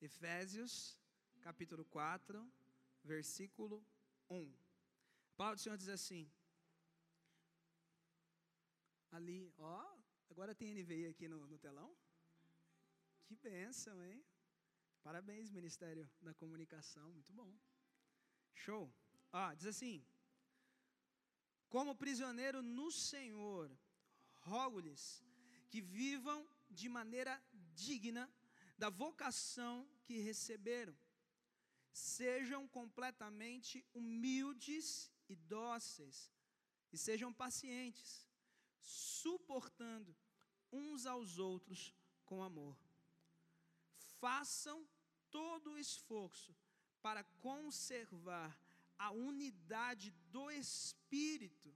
Efésios, capítulo 4, versículo 1. A palavra do Senhor diz assim: Ali, ó, agora tem NVI aqui no, no telão? Que bênção, hein? Parabéns, Ministério da Comunicação, muito bom. Show. Ó, diz assim: Como prisioneiro no Senhor, rogo-lhes que vivam de maneira digna da vocação que receberam. Sejam completamente humildes e dóceis, e sejam pacientes, suportando uns aos outros com amor. Façam todo o esforço para conservar a unidade do Espírito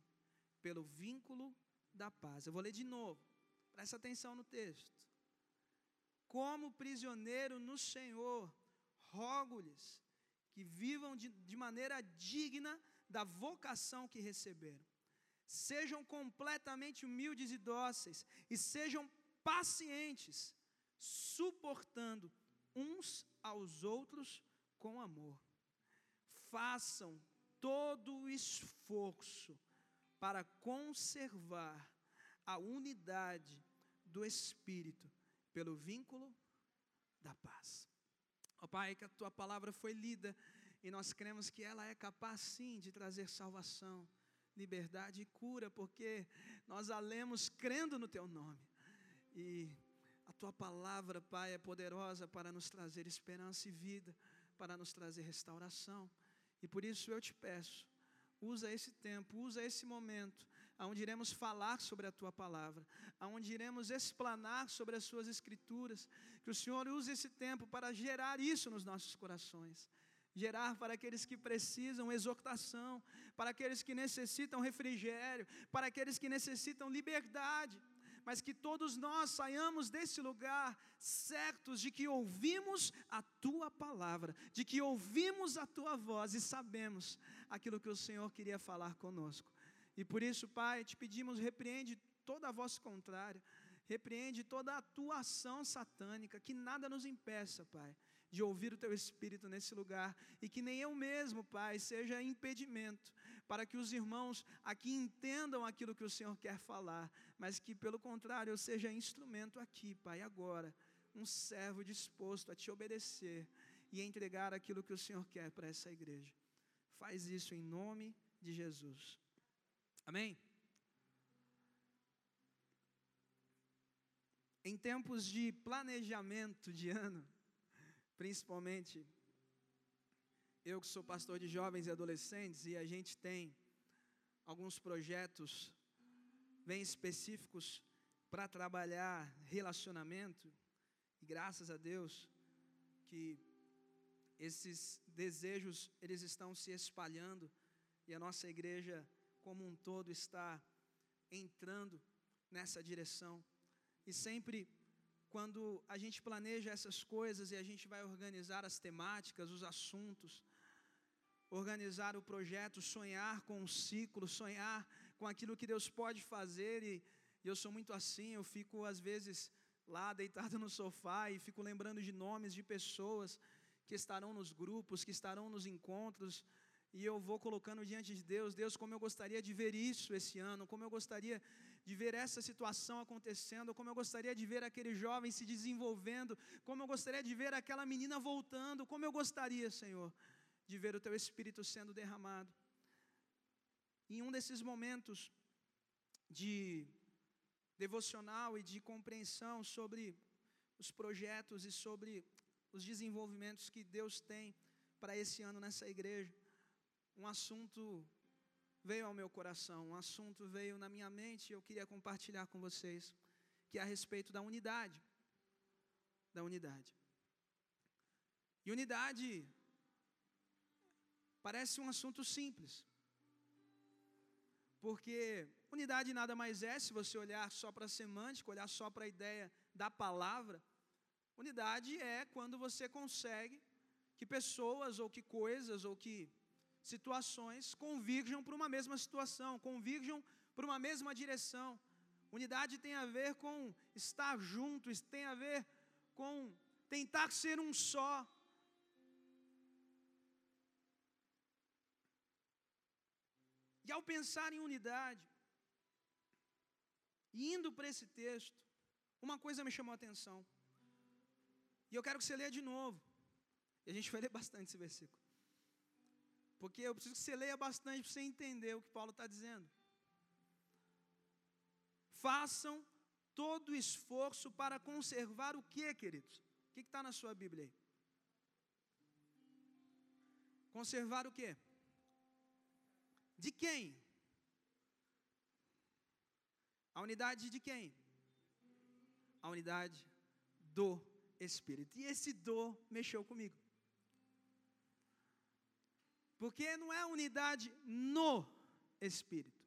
pelo vínculo da paz. Eu vou ler de novo, presta atenção no texto como prisioneiro no Senhor, rogo-lhes que vivam de, de maneira digna da vocação que receberam. Sejam completamente humildes e dóceis, e sejam pacientes, suportando uns aos outros com amor. Façam todo o esforço para conservar a unidade do Espírito pelo vínculo da paz. Ó oh, Pai, que a tua palavra foi lida e nós cremos que ela é capaz sim de trazer salvação, liberdade e cura, porque nós a lemos crendo no teu nome. E a tua palavra, Pai, é poderosa para nos trazer esperança e vida, para nos trazer restauração. E por isso eu te peço, usa esse tempo, usa esse momento, onde iremos falar sobre a tua palavra, onde iremos explanar sobre as suas escrituras, que o Senhor use esse tempo para gerar isso nos nossos corações. Gerar para aqueles que precisam exortação, para aqueles que necessitam refrigério, para aqueles que necessitam liberdade mas que todos nós saiamos desse lugar certos de que ouvimos a tua palavra, de que ouvimos a tua voz e sabemos aquilo que o Senhor queria falar conosco. E por isso, Pai, te pedimos, repreende toda a voz contrária, repreende toda a atuação satânica, que nada nos impeça, Pai, de ouvir o Teu Espírito nesse lugar, e que nem eu mesmo, Pai, seja impedimento para que os irmãos aqui entendam aquilo que o Senhor quer falar, mas que, pelo contrário, eu seja instrumento aqui, Pai, agora, um servo disposto a Te obedecer e entregar aquilo que o Senhor quer para essa igreja. Faz isso em nome de Jesus. Amém? Em tempos de planejamento de ano, principalmente eu que sou pastor de jovens e adolescentes e a gente tem alguns projetos bem específicos para trabalhar relacionamento e graças a Deus que esses desejos eles estão se espalhando e a nossa igreja como um todo está entrando nessa direção. E sempre quando a gente planeja essas coisas e a gente vai organizar as temáticas, os assuntos, organizar o projeto, sonhar com o ciclo, sonhar com aquilo que Deus pode fazer, e, e eu sou muito assim, eu fico às vezes lá deitado no sofá e fico lembrando de nomes de pessoas que estarão nos grupos, que estarão nos encontros, e eu vou colocando diante de Deus, Deus, como eu gostaria de ver isso esse ano, como eu gostaria de ver essa situação acontecendo, como eu gostaria de ver aquele jovem se desenvolvendo, como eu gostaria de ver aquela menina voltando, como eu gostaria, Senhor, de ver o teu espírito sendo derramado. Em um desses momentos de devocional e de compreensão sobre os projetos e sobre os desenvolvimentos que Deus tem para esse ano nessa igreja um assunto veio ao meu coração, um assunto veio na minha mente e eu queria compartilhar com vocês, que é a respeito da unidade. Da unidade. E unidade parece um assunto simples. Porque unidade nada mais é, se você olhar só para a semântica, olhar só para a ideia da palavra, unidade é quando você consegue que pessoas ou que coisas ou que situações convirjam para uma mesma situação, convirjam para uma mesma direção. Unidade tem a ver com estar juntos, tem a ver com tentar ser um só. E ao pensar em unidade, indo para esse texto, uma coisa me chamou a atenção. E eu quero que você leia de novo. E a gente vai ler bastante esse versículo. Porque eu preciso que você leia bastante para você entender o que Paulo está dizendo. Façam todo o esforço para conservar o que, queridos? O que está na sua Bíblia aí? Conservar o que? De quem? A unidade de quem? A unidade do Espírito. E esse do mexeu comigo. Porque não é unidade no Espírito.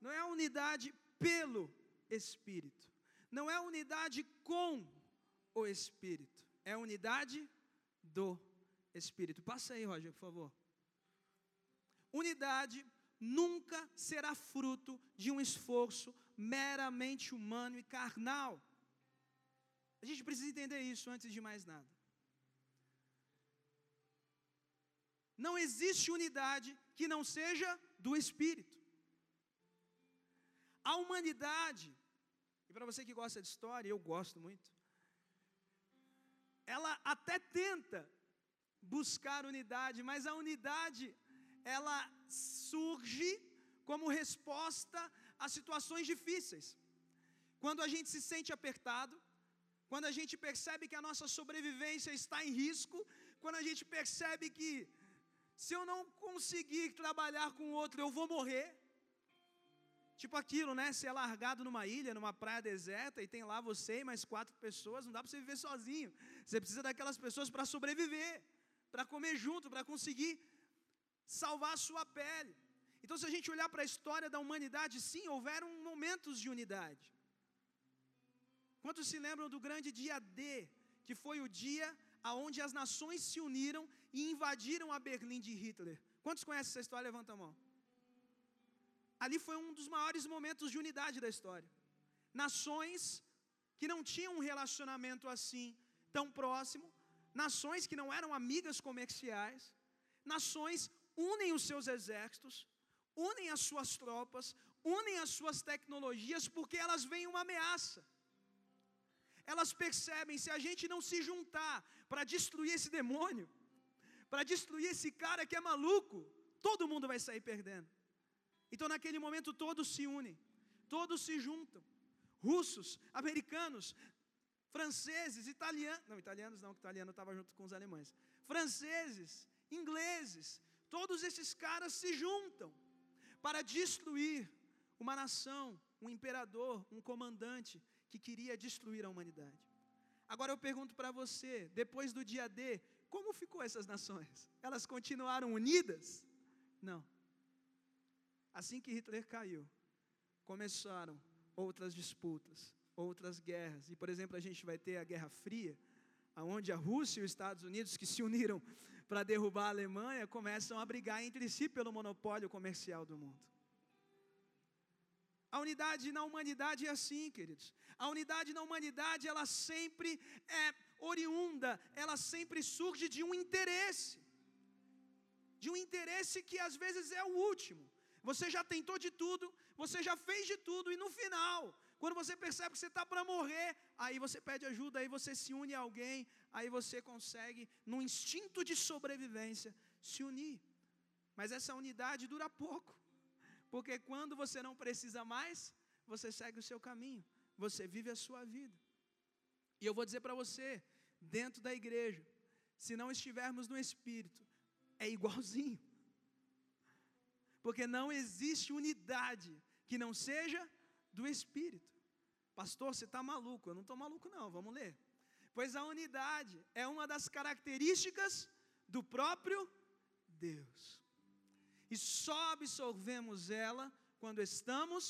Não é unidade pelo Espírito. Não é unidade com o Espírito. É unidade do Espírito. Passa aí, Roger, por favor. Unidade nunca será fruto de um esforço meramente humano e carnal. A gente precisa entender isso antes de mais nada. Não existe unidade que não seja do Espírito. A humanidade, e para você que gosta de história, eu gosto muito, ela até tenta buscar unidade, mas a unidade ela surge como resposta a situações difíceis. Quando a gente se sente apertado, quando a gente percebe que a nossa sobrevivência está em risco, quando a gente percebe que se eu não conseguir trabalhar com outro, eu vou morrer. Tipo aquilo, né? Ser largado numa ilha, numa praia deserta, e tem lá você e mais quatro pessoas, não dá para você viver sozinho. Você precisa daquelas pessoas para sobreviver, para comer junto, para conseguir salvar a sua pele. Então, se a gente olhar para a história da humanidade, sim, houveram momentos de unidade. Quantos se lembram do grande dia D, que foi o dia aonde as nações se uniram e invadiram a Berlim de Hitler? Quantos conhecem essa história? Levanta a mão. Ali foi um dos maiores momentos de unidade da história. Nações que não tinham um relacionamento assim tão próximo, nações que não eram amigas comerciais, nações unem os seus exércitos, unem as suas tropas, unem as suas tecnologias, porque elas veem uma ameaça. Elas percebem, se a gente não se juntar para destruir esse demônio, para destruir esse cara que é maluco, todo mundo vai sair perdendo. Então, naquele momento, todos se unem, todos se juntam. Russos, americanos, franceses, italianos, não, italianos não, que italiano estava junto com os alemães. Franceses, ingleses, todos esses caras se juntam para destruir uma nação, um imperador, um comandante que queria destruir a humanidade. Agora eu pergunto para você, depois do dia D, como ficou essas nações? Elas continuaram unidas? Não. Assim que Hitler caiu, começaram outras disputas, outras guerras. E, por exemplo, a gente vai ter a Guerra Fria, aonde a Rússia e os Estados Unidos, que se uniram para derrubar a Alemanha, começam a brigar entre si pelo monopólio comercial do mundo. A unidade na humanidade é assim, queridos. A unidade na humanidade, ela sempre é oriunda, ela sempre surge de um interesse. De um interesse que às vezes é o último. Você já tentou de tudo, você já fez de tudo, e no final, quando você percebe que você está para morrer, aí você pede ajuda, aí você se une a alguém, aí você consegue, num instinto de sobrevivência, se unir. Mas essa unidade dura pouco, porque quando você não precisa mais, você segue o seu caminho, você vive a sua vida. E eu vou dizer para você, dentro da igreja, se não estivermos no Espírito, é igualzinho. Porque não existe unidade que não seja do Espírito. Pastor, você está maluco? Eu não estou maluco, não. Vamos ler. Pois a unidade é uma das características do próprio Deus. E só absorvemos ela quando estamos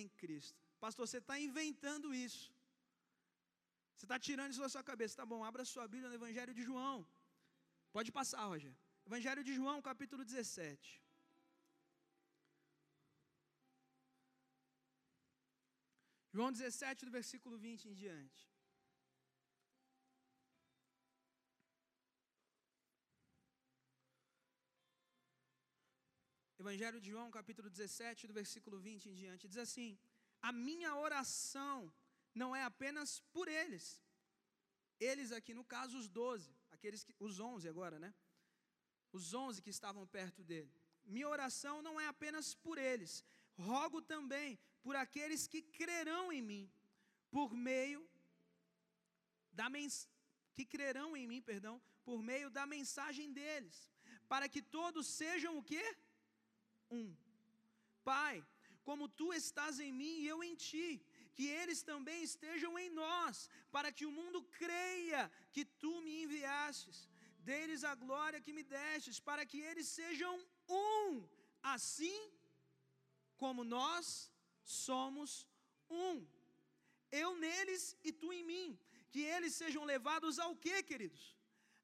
em Cristo. Pastor, você está inventando isso. Você está tirando isso da sua cabeça. Tá bom, abra sua Bíblia no Evangelho de João. Pode passar, Roger. Evangelho de João, capítulo 17. João 17, do versículo 20 em diante. Evangelho de João, capítulo 17, do versículo 20 em diante, diz assim: A minha oração não é apenas por eles. Eles aqui, no caso, os doze, aqueles que, os onze agora, né? Os onze que estavam perto dele. Minha oração não é apenas por eles, rogo também por aqueles que crerão em mim, por meio da mens que crerão em mim, perdão, por meio da mensagem deles, para que todos sejam o quê? Um. Pai, como tu estás em mim e eu em ti, que eles também estejam em nós, para que o mundo creia que tu me enviastes. Deles a glória que me destes, para que eles sejam um, assim como nós somos um. Eu neles e tu em mim, que eles sejam levados ao que, queridos?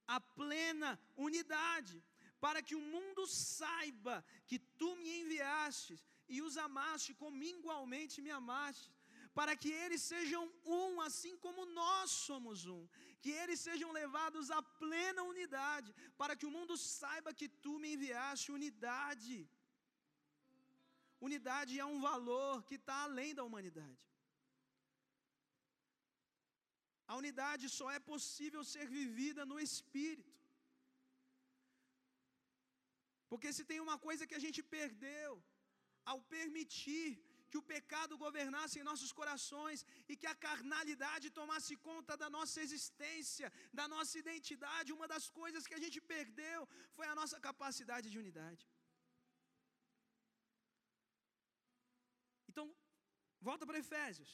A plena unidade, para que o mundo saiba que tu me enviastes e os amaste como igualmente me amaste para que eles sejam um, assim como nós somos um, que eles sejam levados à plena unidade, para que o mundo saiba que tu me enviaste unidade. Unidade é um valor que está além da humanidade. A unidade só é possível ser vivida no Espírito. Porque se tem uma coisa que a gente perdeu, ao permitir que o pecado governasse em nossos corações e que a carnalidade tomasse conta da nossa existência, da nossa identidade. Uma das coisas que a gente perdeu foi a nossa capacidade de unidade. Então, volta para Efésios.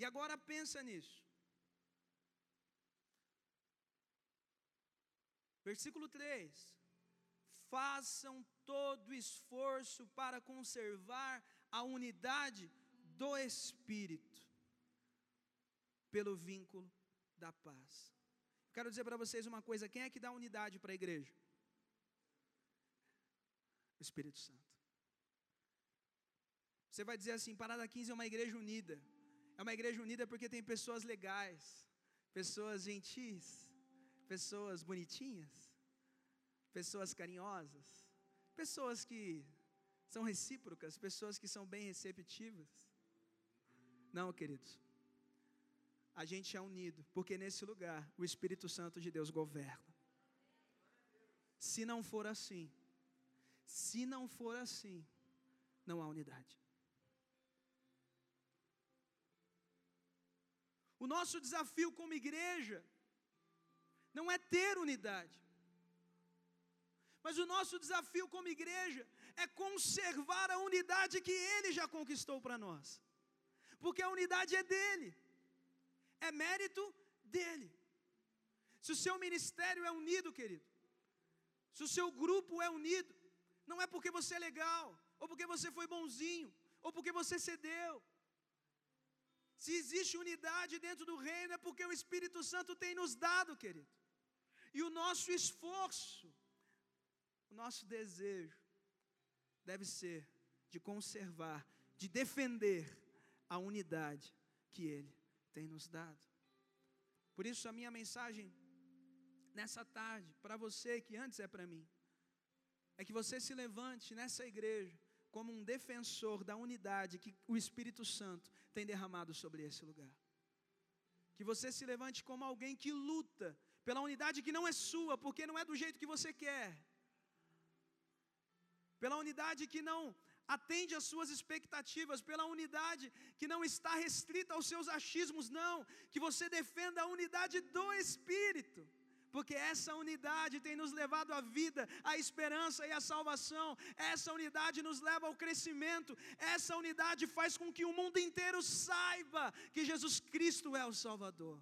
E agora pensa nisso. Versículo 3: Façam todo esforço para conservar a unidade do Espírito, pelo vínculo da paz. Quero dizer para vocês uma coisa: quem é que dá unidade para a igreja? O Espírito Santo. Você vai dizer assim: Parada 15 é uma igreja unida. É uma igreja unida porque tem pessoas legais, pessoas gentis, pessoas bonitinhas, pessoas carinhosas, Pessoas que são recíprocas, pessoas que são bem receptivas. Não, queridos. A gente é unido, porque nesse lugar o Espírito Santo de Deus governa. Se não for assim, se não for assim, não há unidade. O nosso desafio como igreja não é ter unidade. Mas o nosso desafio como igreja é conservar a unidade que Ele já conquistou para nós, porque a unidade é dele, é mérito dele. Se o seu ministério é unido, querido, se o seu grupo é unido, não é porque você é legal, ou porque você foi bonzinho, ou porque você cedeu. Se existe unidade dentro do reino, é porque o Espírito Santo tem nos dado, querido. E o nosso esforço o nosso desejo deve ser de conservar, de defender a unidade que Ele tem nos dado. Por isso, a minha mensagem nessa tarde, para você que antes é para mim, é que você se levante nessa igreja como um defensor da unidade que o Espírito Santo tem derramado sobre esse lugar. Que você se levante como alguém que luta pela unidade que não é sua, porque não é do jeito que você quer, pela unidade que não atende às suas expectativas, pela unidade que não está restrita aos seus achismos, não, que você defenda a unidade do Espírito, porque essa unidade tem nos levado à vida, à esperança e à salvação, essa unidade nos leva ao crescimento, essa unidade faz com que o mundo inteiro saiba que Jesus Cristo é o Salvador.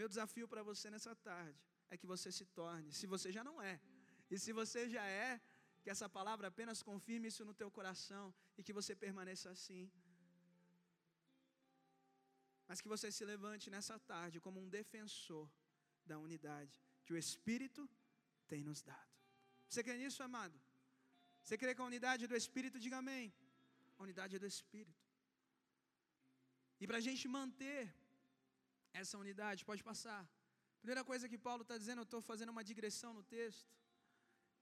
Meu desafio para você nessa tarde é que você se torne, se você já não é, e se você já é, que essa palavra apenas confirme isso no teu coração e que você permaneça assim. Mas que você se levante nessa tarde como um defensor da unidade que o Espírito tem nos dado. Você crê nisso, amado? Você crê com a unidade do Espírito? Diga amém. A unidade do Espírito. E para a gente manter essa unidade, pode passar. Primeira coisa que Paulo está dizendo, eu estou fazendo uma digressão no texto.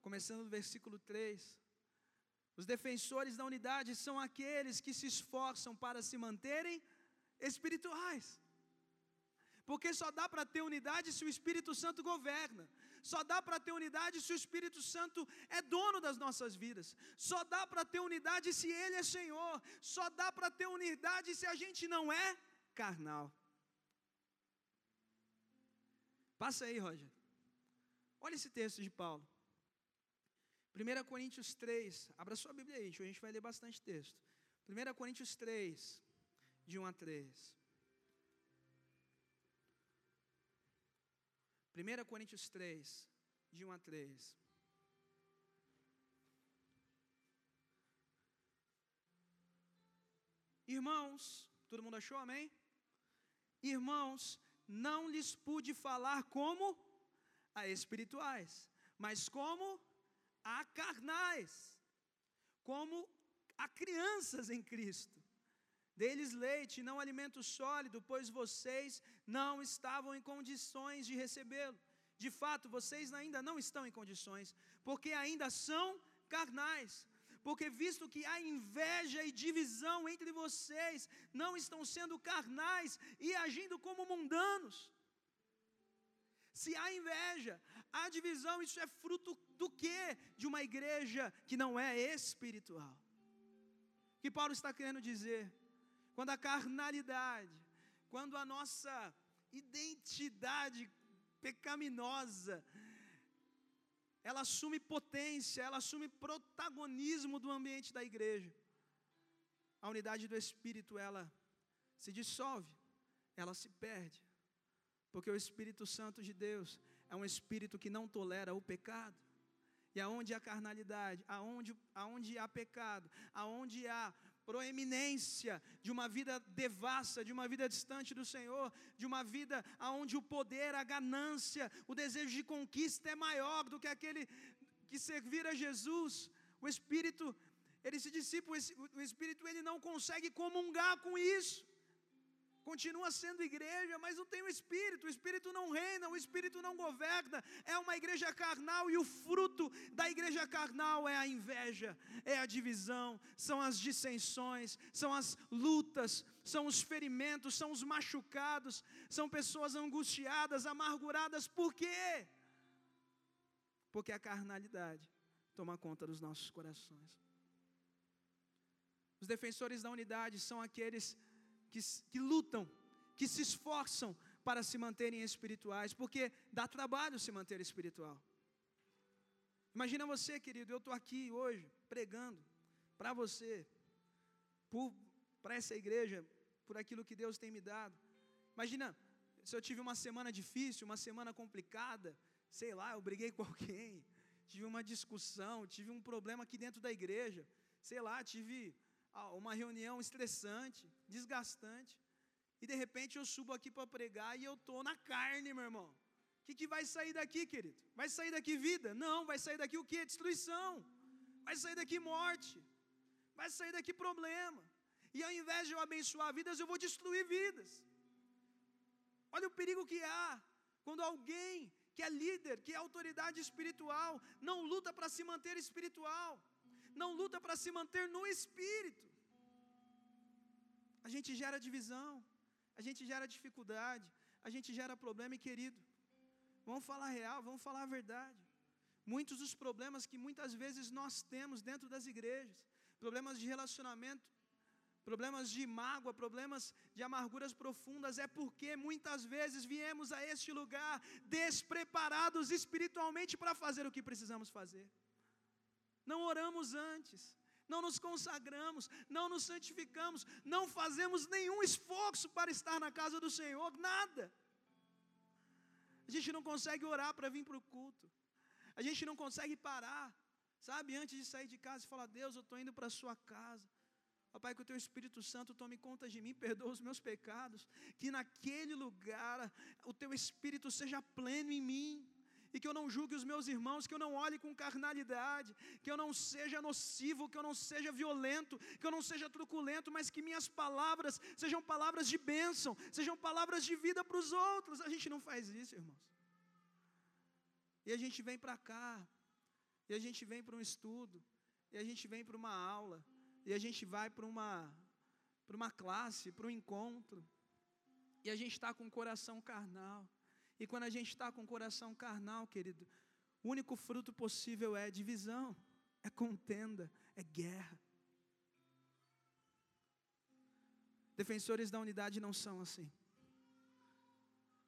começando no versículo 3. Os defensores da unidade são aqueles que se esforçam para se manterem espirituais. Porque só dá para ter unidade se o Espírito Santo governa. Só dá para ter unidade se o Espírito Santo é dono das nossas vidas. Só dá para ter unidade se Ele é Senhor. Só dá para ter unidade se a gente não é carnal. Passa aí, Roger. Olha esse texto de Paulo. 1 Coríntios 3, abra sua Bíblia aí, a gente vai ler bastante texto. 1 Coríntios 3, de 1 a 3. 1 Coríntios 3, de 1 a 3. Irmãos, todo mundo achou, amém? Irmãos, não lhes pude falar como a espirituais, mas como a carnais, como a crianças em Cristo. Deles leite, não alimento sólido, pois vocês não estavam em condições de recebê-lo. De fato, vocês ainda não estão em condições, porque ainda são carnais. Porque visto que há inveja e divisão entre vocês, não estão sendo carnais e agindo como mundanos. Se há inveja, há divisão, isso é fruto do que? De uma igreja que não é espiritual. O que Paulo está querendo dizer? Quando a carnalidade, quando a nossa identidade pecaminosa, ela assume potência, ela assume protagonismo do ambiente da igreja. A unidade do Espírito, ela se dissolve, ela se perde. Porque o Espírito Santo de Deus é um Espírito que não tolera o pecado. E aonde há carnalidade, aonde, aonde há pecado, aonde há proeminência de uma vida devassa, de uma vida distante do Senhor, de uma vida onde o poder, a ganância, o desejo de conquista é maior do que aquele que servir a Jesus. O Espírito, ele se dissipa, o Espírito ele não consegue comungar com isso continua sendo igreja, mas não tem o Espírito, o Espírito não reina, o Espírito não governa, é uma igreja carnal e o fruto da igreja carnal é a inveja, é a divisão, são as dissensões, são as lutas, são os ferimentos, são os machucados, são pessoas angustiadas, amarguradas, por quê? Porque a carnalidade toma conta dos nossos corações. Os defensores da unidade são aqueles que, que lutam, que se esforçam para se manterem espirituais, porque dá trabalho se manter espiritual. Imagina você, querido, eu estou aqui hoje pregando para você, para essa igreja, por aquilo que Deus tem me dado. Imagina se eu tive uma semana difícil, uma semana complicada, sei lá, eu briguei com alguém, tive uma discussão, tive um problema aqui dentro da igreja, sei lá, tive uma reunião estressante, desgastante, e de repente eu subo aqui para pregar e eu estou na carne, meu irmão. O que, que vai sair daqui, querido? Vai sair daqui vida? Não, vai sair daqui o que? Destruição. Vai sair daqui morte. Vai sair daqui problema. E ao invés de eu abençoar vidas, eu vou destruir vidas. Olha o perigo que há quando alguém que é líder, que é autoridade espiritual, não luta para se manter espiritual não luta para se manter no espírito. A gente gera divisão, a gente gera dificuldade, a gente gera problema, e querido, vamos falar real, vamos falar a verdade. Muitos dos problemas que muitas vezes nós temos dentro das igrejas, problemas de relacionamento, problemas de mágoa, problemas de amarguras profundas, é porque muitas vezes viemos a este lugar despreparados espiritualmente para fazer o que precisamos fazer não oramos antes, não nos consagramos, não nos santificamos, não fazemos nenhum esforço para estar na casa do Senhor, nada. A gente não consegue orar para vir para o culto, a gente não consegue parar, sabe, antes de sair de casa e falar: Deus, eu estou indo para a Sua casa. Pai, que o Teu Espírito Santo tome conta de mim, perdoa os meus pecados, que naquele lugar o Teu Espírito seja pleno em mim e que eu não julgue os meus irmãos, que eu não olhe com carnalidade, que eu não seja nocivo, que eu não seja violento, que eu não seja truculento, mas que minhas palavras sejam palavras de bênção, sejam palavras de vida para os outros. A gente não faz isso, irmãos. E a gente vem para cá, e a gente vem para um estudo, e a gente vem para uma aula, e a gente vai para uma, uma classe, para um encontro, e a gente está com o coração carnal. E quando a gente está com o coração carnal, querido, o único fruto possível é divisão, é contenda, é guerra. Defensores da unidade não são assim.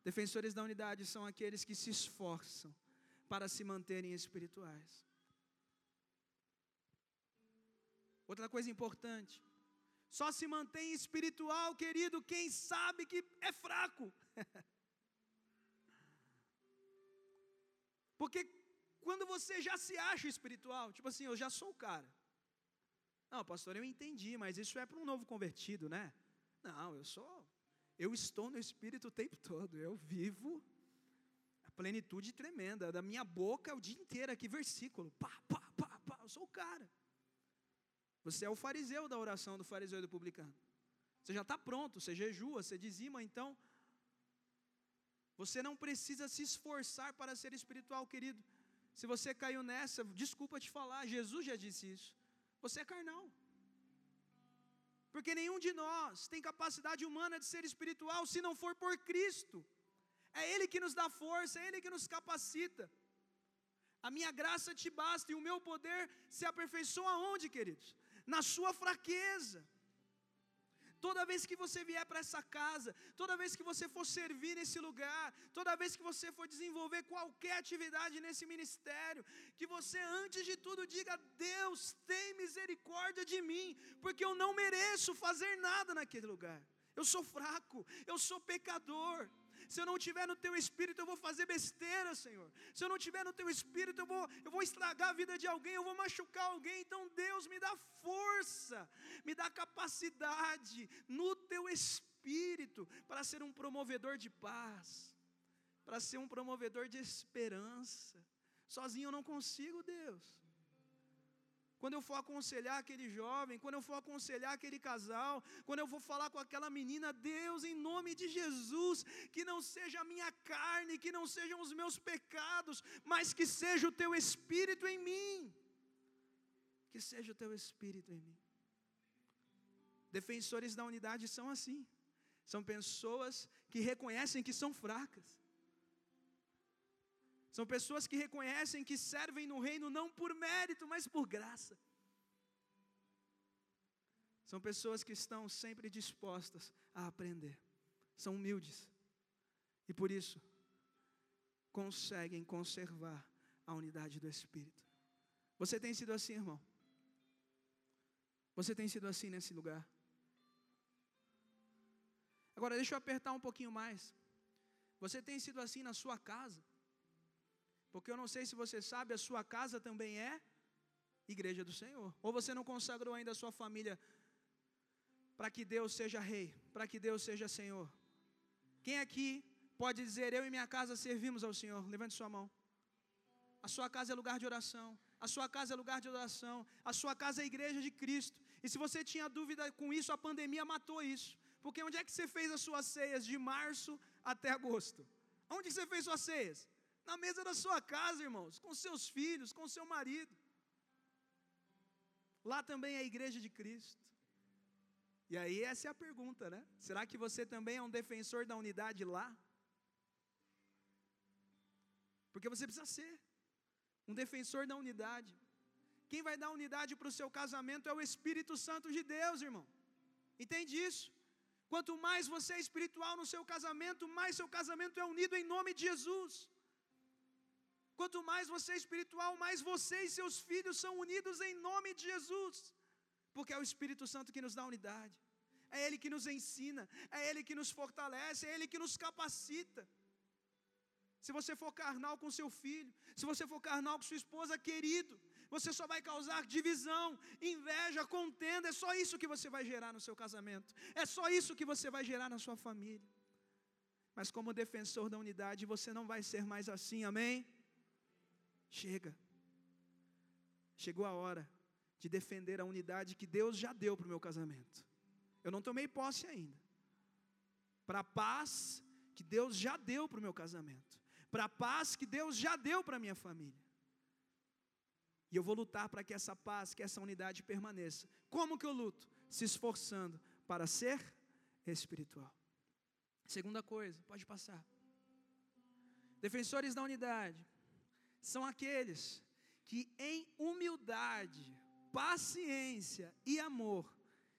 Defensores da unidade são aqueles que se esforçam para se manterem espirituais. Outra coisa importante, só se mantém espiritual, querido, quem sabe que é fraco. Porque quando você já se acha espiritual, tipo assim, eu já sou o cara. Não, pastor, eu entendi, mas isso é para um novo convertido, né? Não, eu sou, eu estou no Espírito o tempo todo, eu vivo a plenitude tremenda, da minha boca o dia inteiro aqui, versículo, pá, pá, pá, pá, eu sou o cara. Você é o fariseu da oração do fariseu e do publicano. Você já está pronto, você jejua, você dizima, então. Você não precisa se esforçar para ser espiritual, querido. Se você caiu nessa, desculpa te falar, Jesus já disse isso. Você é carnal. Porque nenhum de nós tem capacidade humana de ser espiritual se não for por Cristo. É Ele que nos dá força, é Ele que nos capacita. A minha graça te basta e o meu poder se aperfeiçoa onde, queridos? Na sua fraqueza. Toda vez que você vier para essa casa, toda vez que você for servir nesse lugar, toda vez que você for desenvolver qualquer atividade nesse ministério, que você antes de tudo diga: Deus, tem misericórdia de mim, porque eu não mereço fazer nada naquele lugar. Eu sou fraco, eu sou pecador. Se eu não tiver no teu espírito, eu vou fazer besteira, Senhor. Se eu não tiver no teu espírito, eu vou, eu vou estragar a vida de alguém, eu vou machucar alguém. Então, Deus, me dá força, me dá capacidade no teu espírito para ser um promovedor de paz, para ser um promovedor de esperança. Sozinho eu não consigo, Deus quando eu for aconselhar aquele jovem, quando eu for aconselhar aquele casal, quando eu for falar com aquela menina, Deus, em nome de Jesus, que não seja a minha carne, que não sejam os meus pecados, mas que seja o teu espírito em mim. Que seja o teu espírito em mim. Defensores da unidade são assim. São pessoas que reconhecem que são fracas. São pessoas que reconhecem que servem no reino não por mérito, mas por graça. São pessoas que estão sempre dispostas a aprender. São humildes. E por isso, conseguem conservar a unidade do Espírito. Você tem sido assim, irmão? Você tem sido assim nesse lugar? Agora, deixa eu apertar um pouquinho mais. Você tem sido assim na sua casa? Porque eu não sei se você sabe, a sua casa também é igreja do Senhor. Ou você não consagrou ainda a sua família para que Deus seja rei, para que Deus seja Senhor. Quem aqui pode dizer, eu e minha casa servimos ao Senhor? Levante sua mão. A sua casa é lugar de oração. A sua casa é lugar de oração. A sua casa é igreja de Cristo. E se você tinha dúvida com isso, a pandemia matou isso. Porque onde é que você fez as suas ceias de março até agosto? Onde você fez suas ceias? Na mesa da sua casa, irmãos, com seus filhos, com seu marido. Lá também é a igreja de Cristo. E aí essa é a pergunta, né? Será que você também é um defensor da unidade lá? Porque você precisa ser um defensor da unidade. Quem vai dar unidade para o seu casamento é o Espírito Santo de Deus, irmão. Entende isso? Quanto mais você é espiritual no seu casamento, mais seu casamento é unido em nome de Jesus. Quanto mais você é espiritual, mais você e seus filhos são unidos em nome de Jesus. Porque é o Espírito Santo que nos dá unidade. É Ele que nos ensina, é Ele que nos fortalece, é Ele que nos capacita. Se você for carnal com seu filho, se você for carnal com sua esposa, querido, você só vai causar divisão, inveja, contenda. É só isso que você vai gerar no seu casamento. É só isso que você vai gerar na sua família. Mas como defensor da unidade, você não vai ser mais assim, amém? Chega. Chegou a hora de defender a unidade que Deus já deu para o meu casamento. Eu não tomei posse ainda. Para a paz que Deus já deu para o meu casamento. Para a paz que Deus já deu para a minha família. E eu vou lutar para que essa paz, que essa unidade permaneça. Como que eu luto? Se esforçando para ser espiritual. Segunda coisa, pode passar. Defensores da unidade são aqueles que, em humildade, paciência e amor,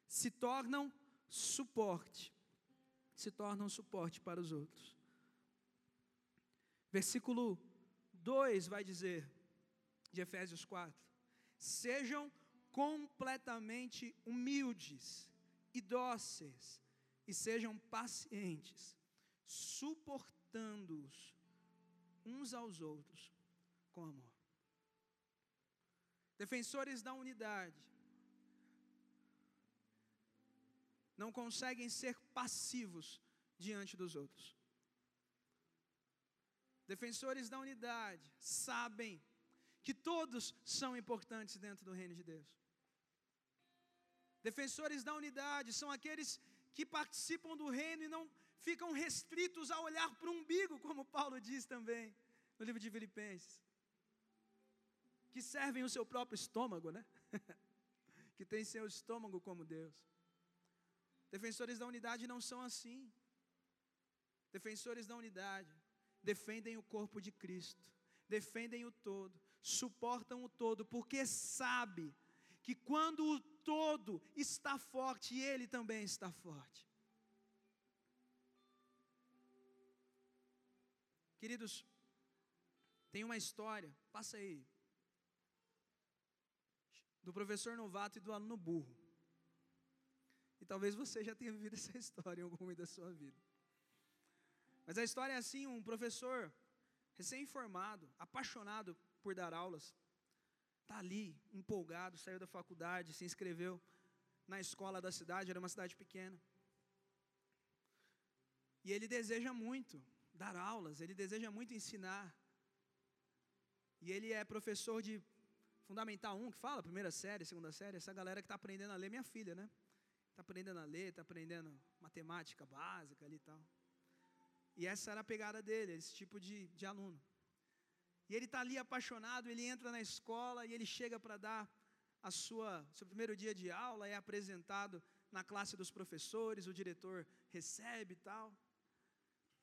se tornam suporte, se tornam suporte para os outros. Versículo 2 vai dizer, de Efésios 4: Sejam completamente humildes e dóceis, e sejam pacientes, suportando-os uns aos outros com amor. Defensores da unidade não conseguem ser passivos diante dos outros. Defensores da unidade sabem que todos são importantes dentro do reino de Deus. Defensores da unidade são aqueles que participam do reino e não ficam restritos a olhar para o umbigo, como Paulo diz também no livro de Filipenses. Que servem o seu próprio estômago, né? que tem seu estômago como Deus. Defensores da unidade não são assim. Defensores da unidade defendem o corpo de Cristo, defendem o todo, suportam o todo, porque sabe que quando o todo está forte, ele também está forte. Queridos, tem uma história, passa aí, do professor novato e do aluno burro. E talvez você já tenha vivido essa história em algum momento da sua vida. Mas a história é assim: um professor recém-formado, apaixonado por dar aulas, está ali, empolgado, saiu da faculdade, se inscreveu na escola da cidade, era uma cidade pequena. E ele deseja muito dar aulas, ele deseja muito ensinar. E ele é professor de Fundamental 1, que fala, primeira série, segunda série, essa galera que está aprendendo a ler, minha filha, né? Está aprendendo a ler, está aprendendo matemática básica ali e tal. E essa era a pegada dele, esse tipo de, de aluno. E ele está ali apaixonado, ele entra na escola e ele chega para dar a sua seu primeiro dia de aula, é apresentado na classe dos professores, o diretor recebe e tal.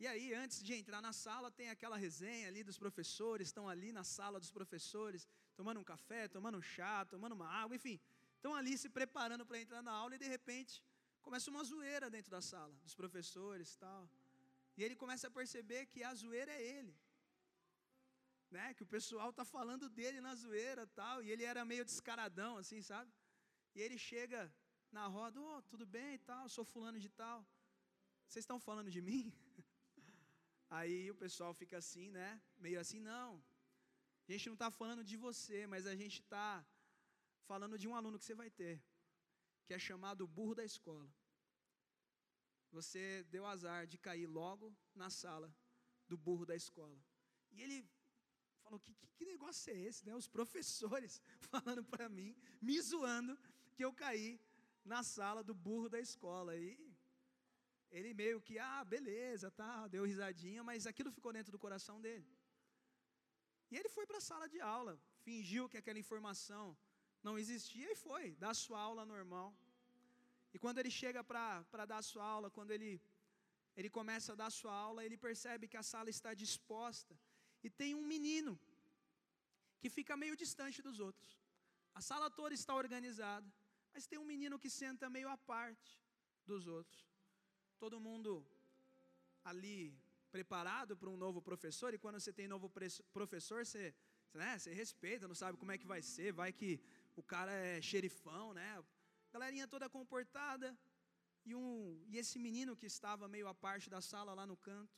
E aí, antes de entrar na sala, tem aquela resenha ali dos professores, estão ali na sala dos professores, tomando um café, tomando um chá, tomando uma água, enfim, estão ali se preparando para entrar na aula e de repente começa uma zoeira dentro da sala dos professores, tal. E ele começa a perceber que a zoeira é ele. Né? Que o pessoal está falando dele na zoeira tal, e ele era meio descaradão, assim, sabe? E ele chega na roda, oh, tudo bem e tal, sou fulano de tal. Vocês estão falando de mim? Aí o pessoal fica assim, né? Meio assim, não. A gente não está falando de você, mas a gente está falando de um aluno que você vai ter, que é chamado burro da escola. Você deu azar de cair logo na sala do burro da escola. E ele falou: que, que, negócio é esse? Né? Os professores falando para mim, me zoando, que eu caí na sala do burro da escola. E ele meio que, ah, beleza, tá, deu risadinha, mas aquilo ficou dentro do coração dele. E ele foi para a sala de aula, fingiu que aquela informação não existia e foi, dar sua aula normal. E quando ele chega para dar sua aula, quando ele, ele começa a dar sua aula, ele percebe que a sala está disposta e tem um menino que fica meio distante dos outros. A sala toda está organizada, mas tem um menino que senta meio à parte dos outros. Todo mundo ali preparado para um novo professor, e quando você tem novo professor, você, né, você respeita, não sabe como é que vai ser, vai que o cara é xerifão, né? Galerinha toda comportada, e, um, e esse menino que estava meio à parte da sala lá no canto,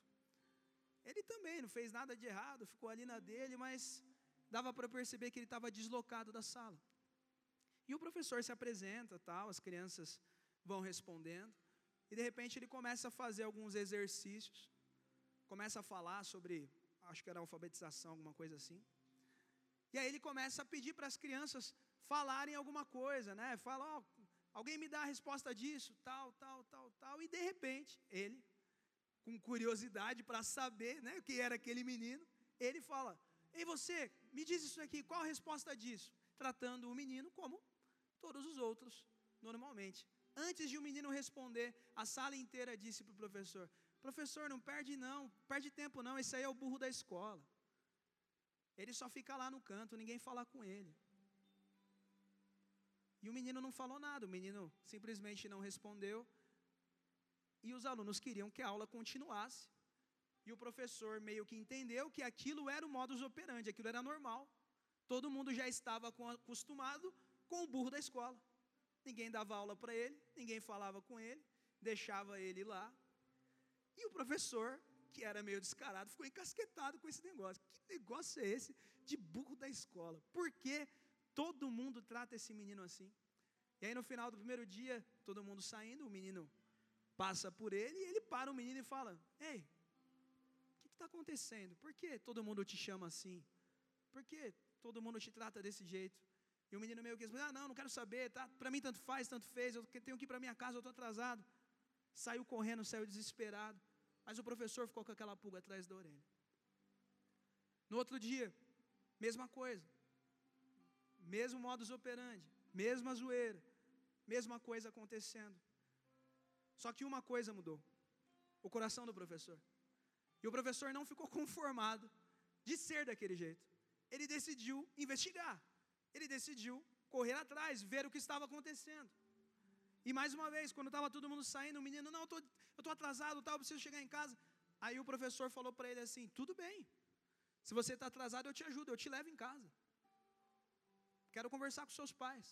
ele também não fez nada de errado, ficou ali na dele, mas dava para perceber que ele estava deslocado da sala. E o professor se apresenta, tal, as crianças vão respondendo, e de repente ele começa a fazer alguns exercícios, começa a falar sobre, acho que era alfabetização, alguma coisa assim. E aí ele começa a pedir para as crianças falarem alguma coisa, né? Fala, ó, alguém me dá a resposta disso, tal, tal, tal, tal. E de repente, ele, com curiosidade para saber, né, o que era aquele menino, ele fala: "Ei você, me diz isso aqui, qual a resposta disso?" tratando o menino como todos os outros, normalmente. Antes de o menino responder, a sala inteira disse para o professor: Professor, não perde não, perde tempo não, esse aí é o burro da escola. Ele só fica lá no canto, ninguém fala com ele. E o menino não falou nada, o menino simplesmente não respondeu. E os alunos queriam que a aula continuasse. E o professor meio que entendeu que aquilo era o modus operandi, aquilo era normal. Todo mundo já estava acostumado com o burro da escola. Ninguém dava aula para ele, ninguém falava com ele, deixava ele lá. E o professor, que era meio descarado, ficou encasquetado com esse negócio. Que negócio é esse de burro da escola? Por que todo mundo trata esse menino assim? E aí no final do primeiro dia, todo mundo saindo, o menino passa por ele e ele para o menino e fala: Ei, o que está acontecendo? Por que todo mundo te chama assim? Por que todo mundo te trata desse jeito? E o menino meio que diz: Ah, não, não quero saber, tá? para mim tanto faz, tanto fez, eu tenho que ir para minha casa, eu estou atrasado. Saiu correndo, saiu desesperado. Mas o professor ficou com aquela pulga atrás da orelha. No outro dia, mesma coisa. Mesmo modus operandi, mesma zoeira, mesma coisa acontecendo. Só que uma coisa mudou: o coração do professor. E o professor não ficou conformado de ser daquele jeito. Ele decidiu investigar. Ele decidiu correr atrás, ver o que estava acontecendo. E mais uma vez, quando estava todo mundo saindo, o menino, não, eu estou atrasado, tal, preciso chegar em casa. Aí o professor falou para ele assim: tudo bem, se você está atrasado, eu te ajudo, eu te levo em casa. Quero conversar com seus pais,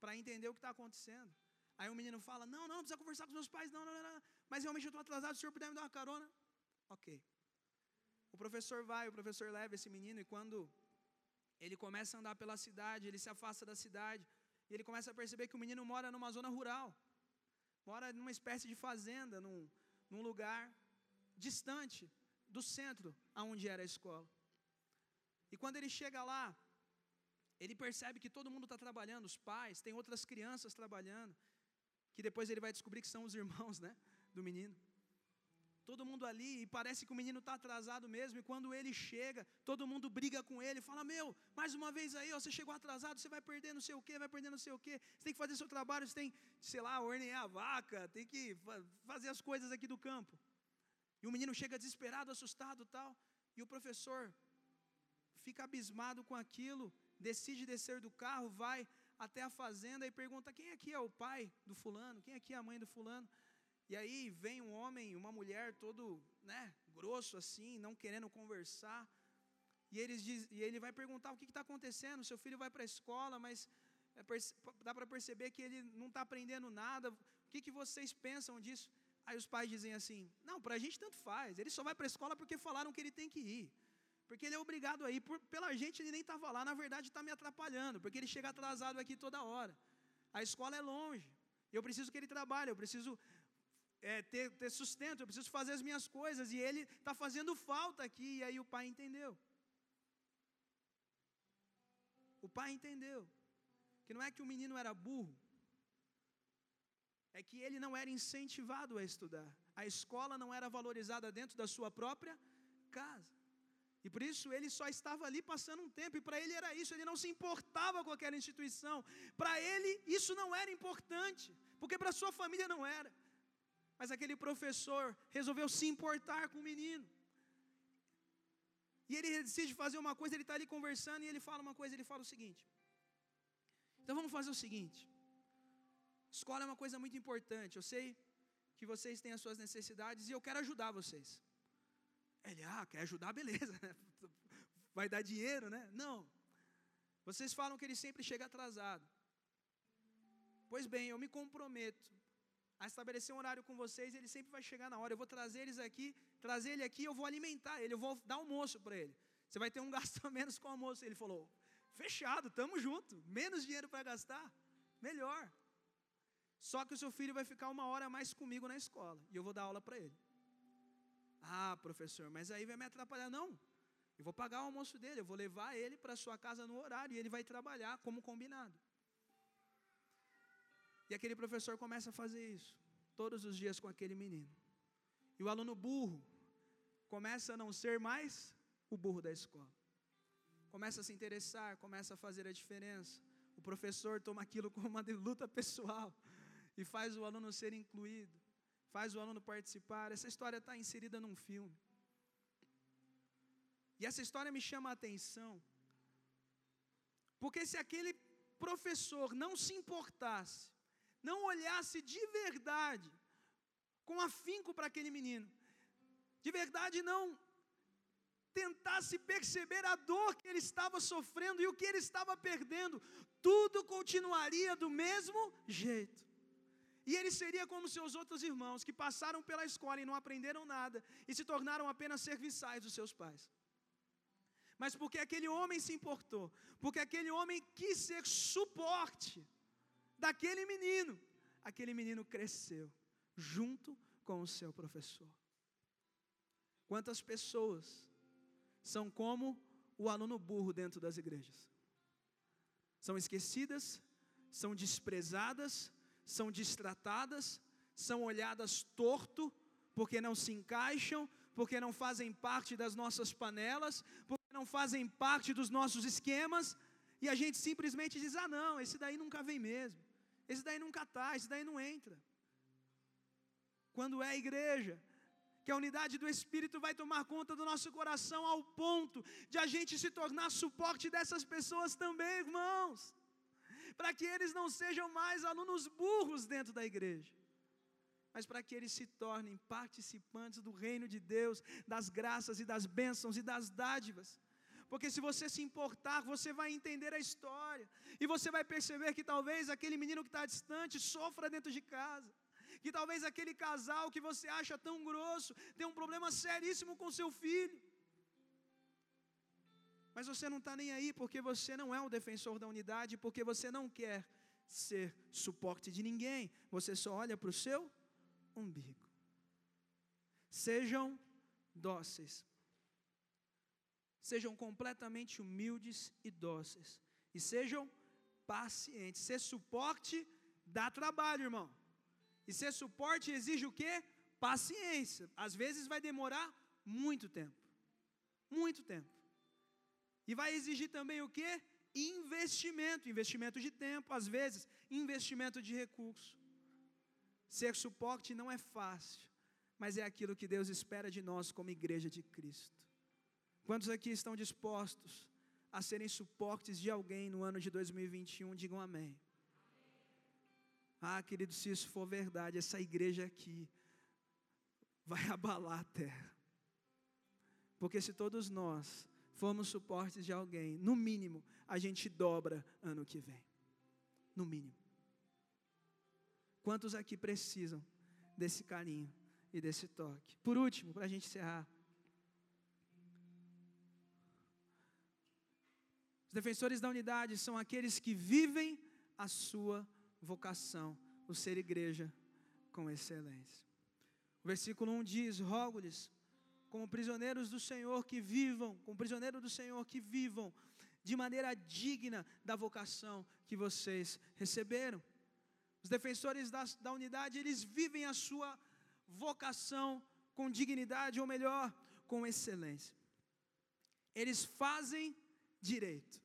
para entender o que está acontecendo. Aí o menino fala: Não, não, não precisa conversar com meus pais, não, não, não, não. Mas realmente eu estou atrasado, o senhor puder me dar uma carona? Ok. O professor vai, o professor leva esse menino, e quando ele começa a andar pela cidade, ele se afasta da cidade, e ele começa a perceber que o menino mora numa zona rural, mora numa espécie de fazenda, num, num lugar distante do centro aonde era a escola. E quando ele chega lá, ele percebe que todo mundo está trabalhando, os pais, tem outras crianças trabalhando, que depois ele vai descobrir que são os irmãos né, do menino. Todo mundo ali, e parece que o menino está atrasado mesmo, e quando ele chega, todo mundo briga com ele, fala: Meu, mais uma vez aí, ó, você chegou atrasado, você vai perder não sei o quê, vai perder não sei o quê, você tem que fazer seu trabalho, você tem, sei lá, ordenhar a vaca, tem que fazer as coisas aqui do campo. E o menino chega desesperado, assustado tal, e o professor fica abismado com aquilo, decide descer do carro, vai até a fazenda e pergunta: quem aqui é o pai do fulano? Quem aqui é a mãe do fulano? E aí vem um homem, uma mulher, todo né, grosso assim, não querendo conversar. E, eles diz, e ele vai perguntar o que está acontecendo. Seu filho vai para a escola, mas é, dá para perceber que ele não está aprendendo nada. O que, que vocês pensam disso? Aí os pais dizem assim: Não, para a gente tanto faz. Ele só vai para a escola porque falaram que ele tem que ir. Porque ele é obrigado a ir. Por, pela gente ele nem estava lá. Na verdade está me atrapalhando. Porque ele chega atrasado aqui toda hora. A escola é longe. Eu preciso que ele trabalhe. Eu preciso é, ter, ter sustento, eu preciso fazer as minhas coisas, e ele está fazendo falta aqui, e aí o pai entendeu. O pai entendeu que não é que o menino era burro, é que ele não era incentivado a estudar, a escola não era valorizada dentro da sua própria casa. E por isso ele só estava ali passando um tempo, e para ele era isso, ele não se importava com aquela instituição. Para ele isso não era importante, porque para sua família não era. Mas aquele professor resolveu se importar com o menino. E ele decide fazer uma coisa, ele está ali conversando e ele fala uma coisa, ele fala o seguinte. Então vamos fazer o seguinte. Escola é uma coisa muito importante. Eu sei que vocês têm as suas necessidades e eu quero ajudar vocês. Ele, ah, quer ajudar, beleza. Né? Vai dar dinheiro, né? Não. Vocês falam que ele sempre chega atrasado. Pois bem, eu me comprometo a estabelecer um horário com vocês, ele sempre vai chegar na hora. Eu vou trazer eles aqui, trazer ele aqui, eu vou alimentar ele, eu vou dar almoço para ele. Você vai ter um gasto a menos com o almoço. Ele falou: fechado, tamo junto, menos dinheiro para gastar, melhor. Só que o seu filho vai ficar uma hora a mais comigo na escola e eu vou dar aula para ele. Ah, professor, mas aí vai me atrapalhar. Não, eu vou pagar o almoço dele, eu vou levar ele para sua casa no horário e ele vai trabalhar como combinado. E aquele professor começa a fazer isso todos os dias com aquele menino. E o aluno burro começa a não ser mais o burro da escola. começa a se interessar, começa a fazer a diferença. O professor toma aquilo como uma luta pessoal e faz o aluno ser incluído, faz o aluno participar. Essa história está inserida num filme. E essa história me chama a atenção, porque se aquele professor não se importasse, não olhasse de verdade, com afinco para aquele menino, de verdade não tentasse perceber a dor que ele estava sofrendo e o que ele estava perdendo, tudo continuaria do mesmo jeito. E ele seria como seus outros irmãos, que passaram pela escola e não aprenderam nada, e se tornaram apenas serviçais dos seus pais. Mas porque aquele homem se importou, porque aquele homem quis ser suporte daquele menino, aquele menino cresceu junto com o seu professor. Quantas pessoas são como o aluno burro dentro das igrejas? São esquecidas, são desprezadas, são distratadas, são olhadas torto, porque não se encaixam, porque não fazem parte das nossas panelas, porque não fazem parte dos nossos esquemas, e a gente simplesmente diz: ah, não, esse daí nunca vem mesmo, esse daí nunca está, esse daí não entra. Quando é igreja, que a unidade do Espírito vai tomar conta do nosso coração ao ponto de a gente se tornar suporte dessas pessoas também, irmãos, para que eles não sejam mais alunos burros dentro da igreja, mas para que eles se tornem participantes do reino de Deus, das graças e das bênçãos e das dádivas. Porque se você se importar, você vai entender a história, e você vai perceber que talvez aquele menino que está distante sofra dentro de casa que talvez aquele casal que você acha tão grosso tem um problema seríssimo com seu filho. Mas você não está nem aí porque você não é o defensor da unidade, porque você não quer ser suporte de ninguém, você só olha para o seu umbigo. Sejam dóceis, sejam completamente humildes e dóceis, e sejam pacientes. Ser suporte dá trabalho, irmão. E ser suporte exige o quê? Paciência. Às vezes vai demorar muito tempo. Muito tempo. E vai exigir também o quê? Investimento, investimento de tempo, às vezes, investimento de recurso. Ser suporte não é fácil, mas é aquilo que Deus espera de nós como igreja de Cristo. Quantos aqui estão dispostos a serem suportes de alguém no ano de 2021? Digam amém. Ah, querido, se isso for verdade, essa igreja aqui vai abalar a terra. Porque se todos nós formos suportes de alguém, no mínimo, a gente dobra ano que vem. No mínimo. Quantos aqui precisam desse carinho e desse toque? Por último, para a gente encerrar. Os defensores da unidade são aqueles que vivem a sua vocação, o ser igreja com excelência. O versículo 1 diz: Rogo-lhes, como prisioneiros do Senhor que vivam, como prisioneiros do Senhor que vivam de maneira digna da vocação que vocês receberam. Os defensores da, da unidade, eles vivem a sua vocação com dignidade, ou melhor, com excelência. Eles fazem direito.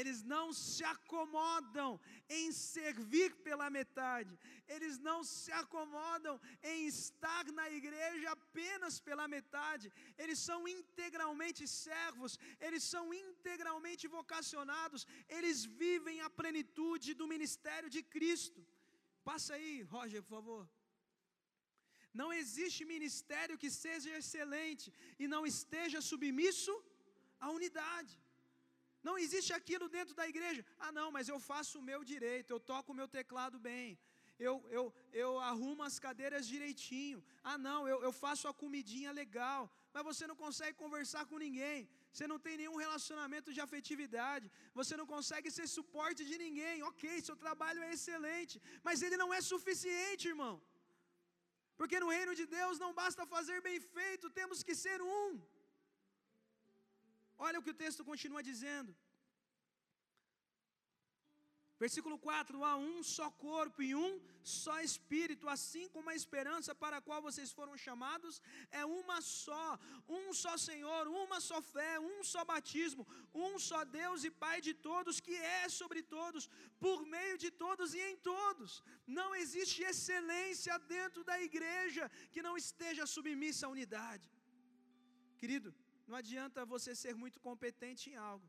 Eles não se acomodam em servir pela metade, eles não se acomodam em estar na igreja apenas pela metade, eles são integralmente servos, eles são integralmente vocacionados, eles vivem a plenitude do ministério de Cristo. Passa aí, Roger, por favor. Não existe ministério que seja excelente e não esteja submisso à unidade. Não existe aquilo dentro da igreja. Ah, não, mas eu faço o meu direito, eu toco o meu teclado bem, eu, eu, eu arrumo as cadeiras direitinho. Ah, não, eu, eu faço a comidinha legal, mas você não consegue conversar com ninguém, você não tem nenhum relacionamento de afetividade, você não consegue ser suporte de ninguém. Ok, seu trabalho é excelente, mas ele não é suficiente, irmão. Porque no reino de Deus não basta fazer bem feito, temos que ser um. Olha o que o texto continua dizendo. Versículo 4: há um só corpo e um só espírito, assim como a esperança para a qual vocês foram chamados é uma só, um só Senhor, uma só fé, um só batismo, um só Deus e Pai de todos, que é sobre todos, por meio de todos e em todos. Não existe excelência dentro da igreja que não esteja submissa à unidade. Querido, não adianta você ser muito competente em algo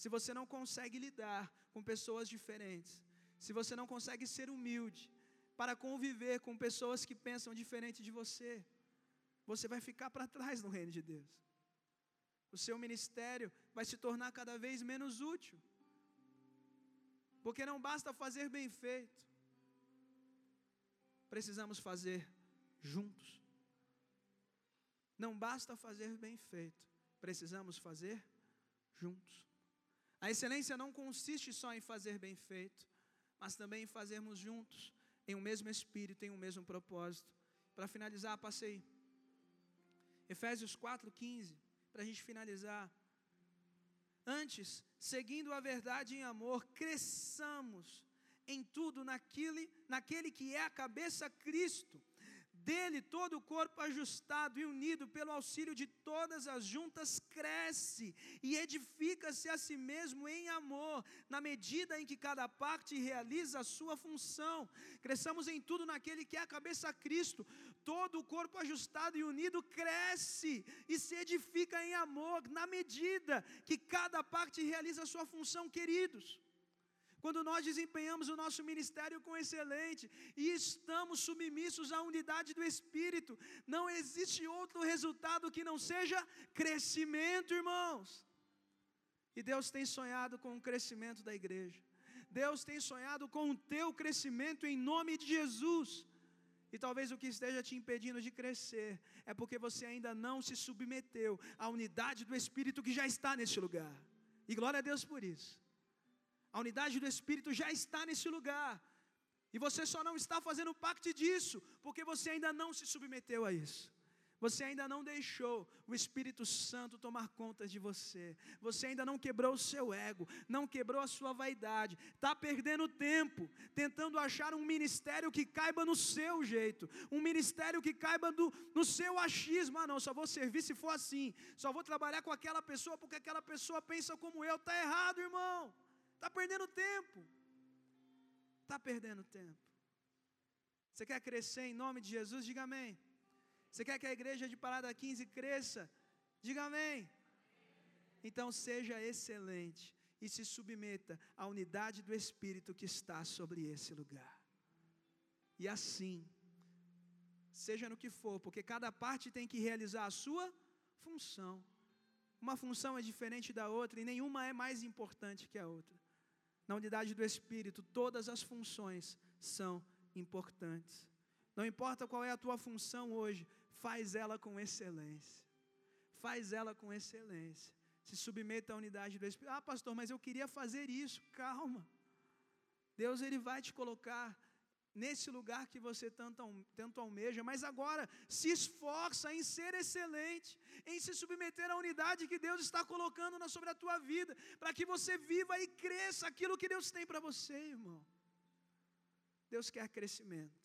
se você não consegue lidar com pessoas diferentes, se você não consegue ser humilde para conviver com pessoas que pensam diferente de você, você vai ficar para trás no reino de Deus. O seu ministério vai se tornar cada vez menos útil. Porque não basta fazer bem feito, precisamos fazer juntos. Não basta fazer bem feito, precisamos fazer juntos. A excelência não consiste só em fazer bem feito, mas também em fazermos juntos, em um mesmo espírito, em um mesmo propósito. Para finalizar, passei. Efésios 4,15, para a gente finalizar. Antes, seguindo a verdade em amor, cresçamos em tudo naquele, naquele que é a cabeça Cristo dele todo o corpo ajustado e unido pelo auxílio de todas as juntas cresce e edifica-se a si mesmo em amor, na medida em que cada parte realiza a sua função. Cresçamos em tudo naquele que é a cabeça Cristo. Todo o corpo ajustado e unido cresce e se edifica em amor, na medida que cada parte realiza a sua função, queridos. Quando nós desempenhamos o nosso ministério com excelente e estamos submissos à unidade do Espírito, não existe outro resultado que não seja crescimento, irmãos. E Deus tem sonhado com o crescimento da igreja. Deus tem sonhado com o teu crescimento em nome de Jesus. E talvez o que esteja te impedindo de crescer é porque você ainda não se submeteu à unidade do Espírito que já está nesse lugar. E glória a Deus por isso. A unidade do Espírito já está nesse lugar. E você só não está fazendo parte disso, porque você ainda não se submeteu a isso. Você ainda não deixou o Espírito Santo tomar conta de você. Você ainda não quebrou o seu ego, não quebrou a sua vaidade. Está perdendo tempo tentando achar um ministério que caiba no seu jeito, um ministério que caiba do, no seu achismo. Ah, não, só vou servir se for assim. Só vou trabalhar com aquela pessoa porque aquela pessoa pensa como eu. Está errado, irmão. Está perdendo tempo. Está perdendo tempo. Você quer crescer em nome de Jesus? Diga amém. Você quer que a igreja de Parada 15 cresça? Diga amém. Então seja excelente e se submeta à unidade do Espírito que está sobre esse lugar. E assim, seja no que for, porque cada parte tem que realizar a sua função. Uma função é diferente da outra e nenhuma é mais importante que a outra. Na unidade do Espírito, todas as funções são importantes. Não importa qual é a tua função hoje, faz ela com excelência. Faz ela com excelência. Se submeta à unidade do Espírito. Ah, pastor, mas eu queria fazer isso. Calma. Deus ele vai te colocar nesse lugar que você tanto, almeja, mas agora se esforça em ser excelente, em se submeter à unidade que Deus está colocando sobre a tua vida, para que você viva e cresça aquilo que Deus tem para você, irmão. Deus quer crescimento,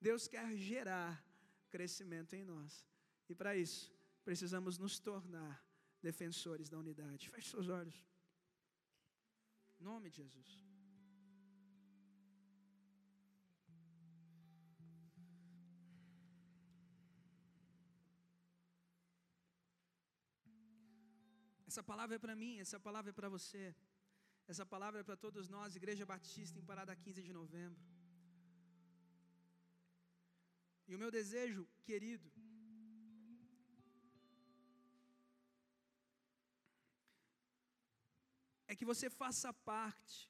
Deus quer gerar crescimento em nós, e para isso precisamos nos tornar defensores da unidade. Feche seus olhos. Em nome de Jesus. Essa palavra é para mim, essa palavra é para você. Essa palavra é para todos nós, Igreja Batista em Parada 15 de novembro. E o meu desejo, querido, é que você faça parte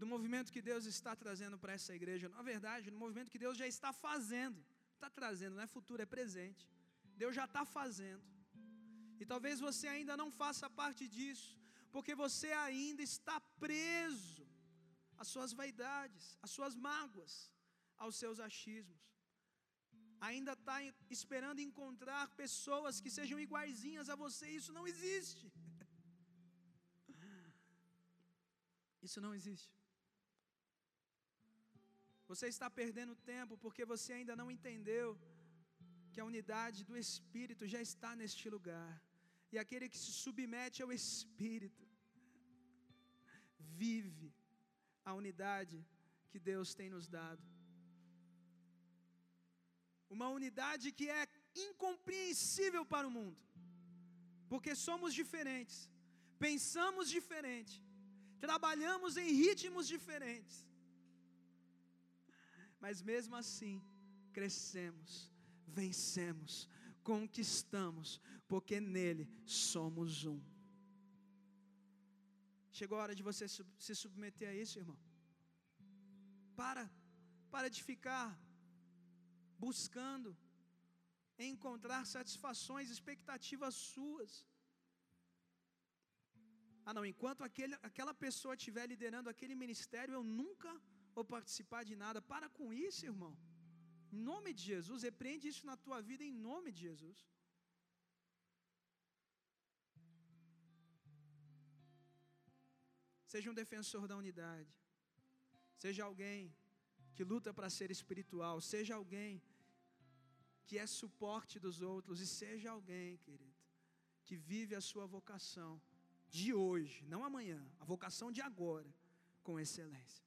do movimento que Deus está trazendo para essa igreja. Na verdade, no movimento que Deus já está fazendo. Está trazendo, não é futuro, é presente. Deus já está fazendo. E talvez você ainda não faça parte disso, porque você ainda está preso às suas vaidades, às suas mágoas, aos seus achismos. Ainda está esperando encontrar pessoas que sejam iguaizinhas a você, isso não existe. Isso não existe. Você está perdendo tempo porque você ainda não entendeu a unidade do Espírito já está neste lugar. E aquele que se submete ao Espírito vive a unidade que Deus tem nos dado. Uma unidade que é incompreensível para o mundo, porque somos diferentes, pensamos diferente, trabalhamos em ritmos diferentes, mas mesmo assim crescemos, vencemos, conquistamos, porque nele somos um. Chegou a hora de você se submeter a isso, irmão. Para, para de ficar buscando encontrar satisfações, expectativas suas. Ah, não, enquanto aquele, aquela pessoa estiver liderando aquele ministério, eu nunca vou participar de nada. Para com isso, irmão. Em nome de Jesus, repreende isso na tua vida, em nome de Jesus. Seja um defensor da unidade. Seja alguém que luta para ser espiritual. Seja alguém que é suporte dos outros. E seja alguém, querido, que vive a sua vocação de hoje, não amanhã, a vocação de agora, com excelência.